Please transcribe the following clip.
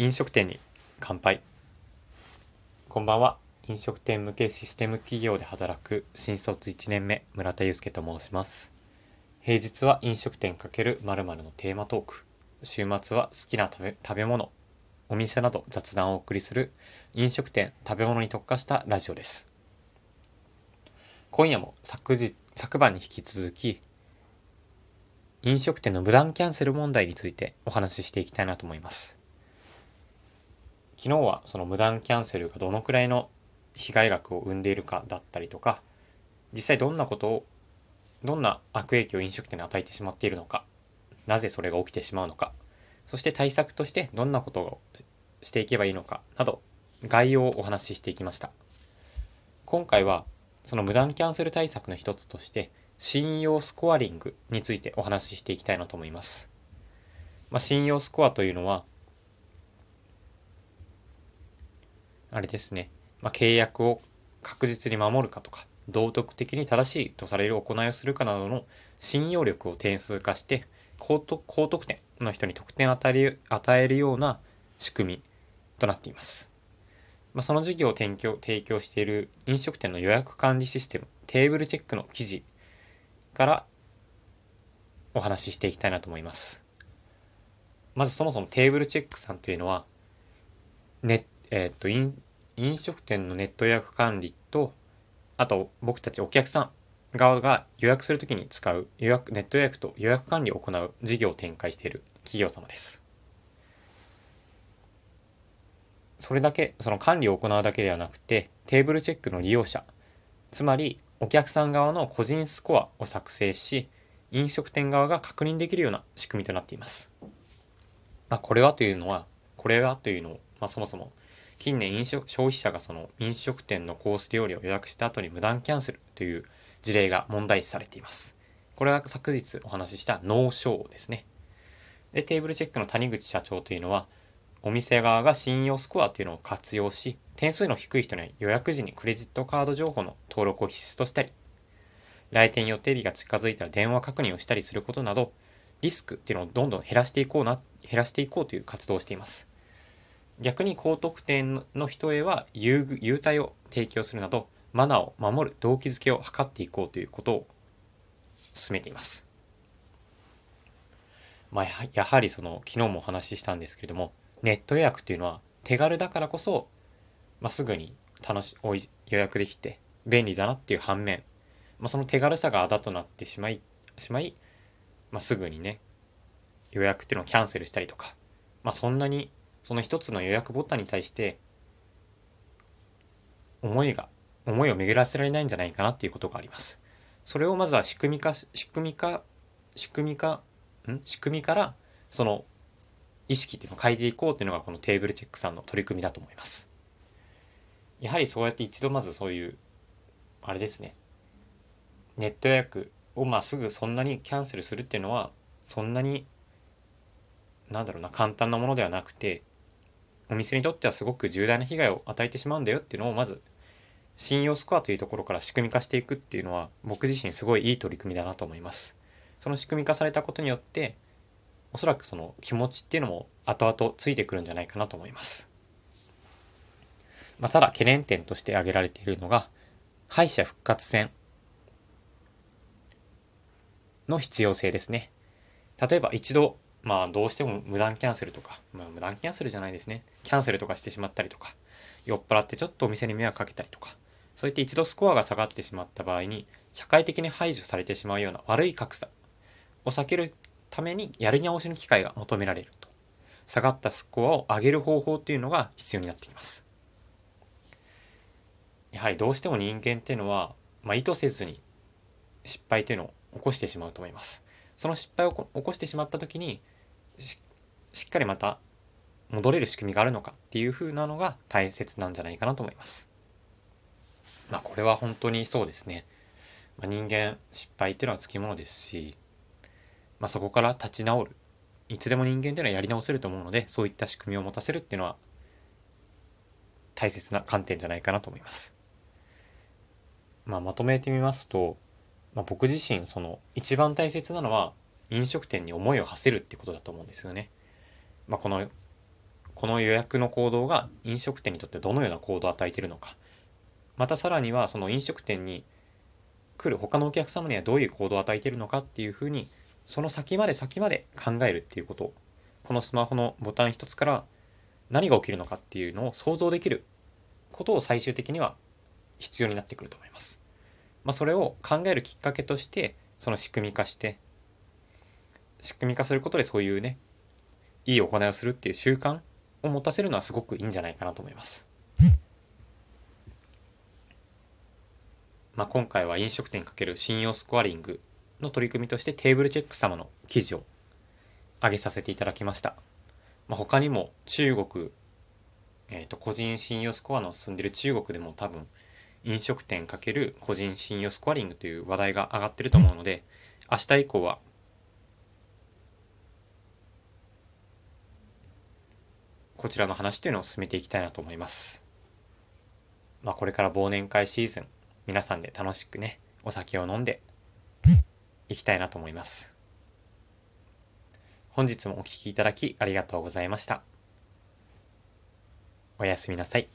飲食店に乾杯。こんばんは。飲食店向けシステム企業で働く新卒1年目村田祐介と申します。平日は飲食店×〇〇のテーマトーク。週末は好きな食べ食べ物お店など雑談をお送りする飲食店食べ物に特化したラジオです。今夜も昨日昨晩に引き続き飲食店の無断キャンセル問題についてお話ししていきたいなと思います。昨日はその無断キャンセルがどのくらいの被害額を生んでいるかだったりとか、実際どんなことを、どんな悪影響を飲食店に与えてしまっているのか、なぜそれが起きてしまうのか、そして対策としてどんなことをしていけばいいのかなど、概要をお話ししていきました。今回は、その無断キャンセル対策の一つとして、信用スコアリングについてお話ししていきたいなと思います。まあ、信用スコアというのは、あれですね、まあ、契約を確実に守るかとか、道徳的に正しいとされる行いをするかなどの信用力を点数化して、高得高得点の人に得点を与え与えるような仕組みとなっています。まあ、その事業を提供提供している飲食店の予約管理システム、テーブルチェックの記事からお話ししていきたいなと思います。まずそもそもテーブルチェックさんというのは、ね、えっ、ー、と飲、飲食店のネット予約管理と、あと僕たちお客さん側が予約するときに使う予約、ネット予約と予約管理を行う事業を展開している企業様です。それだけ、その管理を行うだけではなくて、テーブルチェックの利用者、つまりお客さん側の個人スコアを作成し、飲食店側が確認できるような仕組みとなっています。まあ、これはというのは、これはというのを、まあ、そもそも、近年飲食、消費者がその飲食店のコース料理を予約した後に無断キャンセルという事例が問題視されています。これは昨日お話ししたノーショーですね。で、テーブルチェックの谷口社長というのは、お店側が信用スコアというのを活用し、点数の低い人に予約時にクレジットカード情報の登録を必須としたり、来店予定日が近づいたら電話確認をしたりすることなど、リスクっていうのをどんどん減らしていこうな、減らしていこうという活動をしています。逆に高得点の人へは優優待を提供するなど、マナーを守る動機づけを図っていこうということを進めています。まあ、やはりその、昨日もお話ししたんですけれども、ネット予約っていうのは手軽だからこそまあ、すぐに楽しおい予約できて便利だなっていう反面、まあ、その手軽さがあだとなってしまいしまい、まあ、すぐにね予約っていうのをキャンセルしたりとか、まあ、そんなにその一つの予約ボタンに対して思いが思いを巡らせられないんじゃないかなっていうことがあります。それをまずは仕組み化仕組み化仕組み化ん？仕組みからその意識っていうのを変えていこうっていうのがこのテーブルチェックさんの取り組みだと思います。やはりそうやって一度まずそういう、あれですね、ネット予約をまあすぐそんなにキャンセルするっていうのは、そんなに、なんだろうな、簡単なものではなくて、お店にとってはすごく重大な被害を与えてしまうんだよっていうのをまず、信用スコアというところから仕組み化していくっていうのは、僕自身すごいいい取り組みだなと思います。その仕組み化されたことによって、おそらくその気持ちっていうのも後々ついてくるんじゃないかなと思います。まあ、ただ懸念点として挙げられているのが、敗者復活戦の必要性ですね。例えば一度、まあどうしても無断キャンセルとか、まあ無断キャンセルじゃないですね。キャンセルとかしてしまったりとか、酔っ払ってちょっとお店に迷惑かけたりとか、そういって一度スコアが下がってしまった場合に、社会的に排除されてしまうような悪い格差を避けるためにやり直しの機会が求められると。下がったスコアを上げる方法っていうのが必要になってきます。やはりどうしても人間っていうのは、まあ、意図せずに失敗っていうのを起こしてしまうと思います。その失敗を起こしてしまった時にしっかりまた戻れる仕組みがあるのかっていう風なのが大切なんじゃないかなと思います。まあこれは本当にそうですね。まあ、人間失敗っていうのはつきものですし、まあそこから立ち直る。いつでも人間っていうのはやり直せると思うので、そういった仕組みを持たせるっていうのは大切な観点じゃないかなと思います。まあ、まとめてみますと、まあ、僕自身その一番大切なのは飲食店に思いを馳せるってことだと思うんですよね。まあ、このこの予約の行動が飲食店にとってどのような行動を与えているのかまたさらにはその飲食店に来る他のお客様にはどういう行動を与えているのかっていうふうにその先まで先まで考えるっていうことこのスマホのボタン一つから何が起きるのかっていうのを想像できることを最終的には必要になってくると思います。まあ、それを考えるきっかけとしてその仕組み化して仕組み化することでそういうねいい行いをするっていう習慣を持たせるのはすごくいいんじゃないかなと思います。まあ、今回は飲食店かける信用スコアリングの取り組みとしてテーブルチェック様の記事を上げさせていただきました。まあ、他にも中国、えっ、ー、と、個人信用スコアの進んでいる中国でも多分、飲食店かける個人信用スコアリングという話題が上がってると思うので、明日以降は、こちらの話というのを進めていきたいなと思います。まあ、これから忘年会シーズン、皆さんで楽しくね、お酒を飲んでいきたいなと思います。本日もお聴きいただきありがとうございました。おやすみなさい。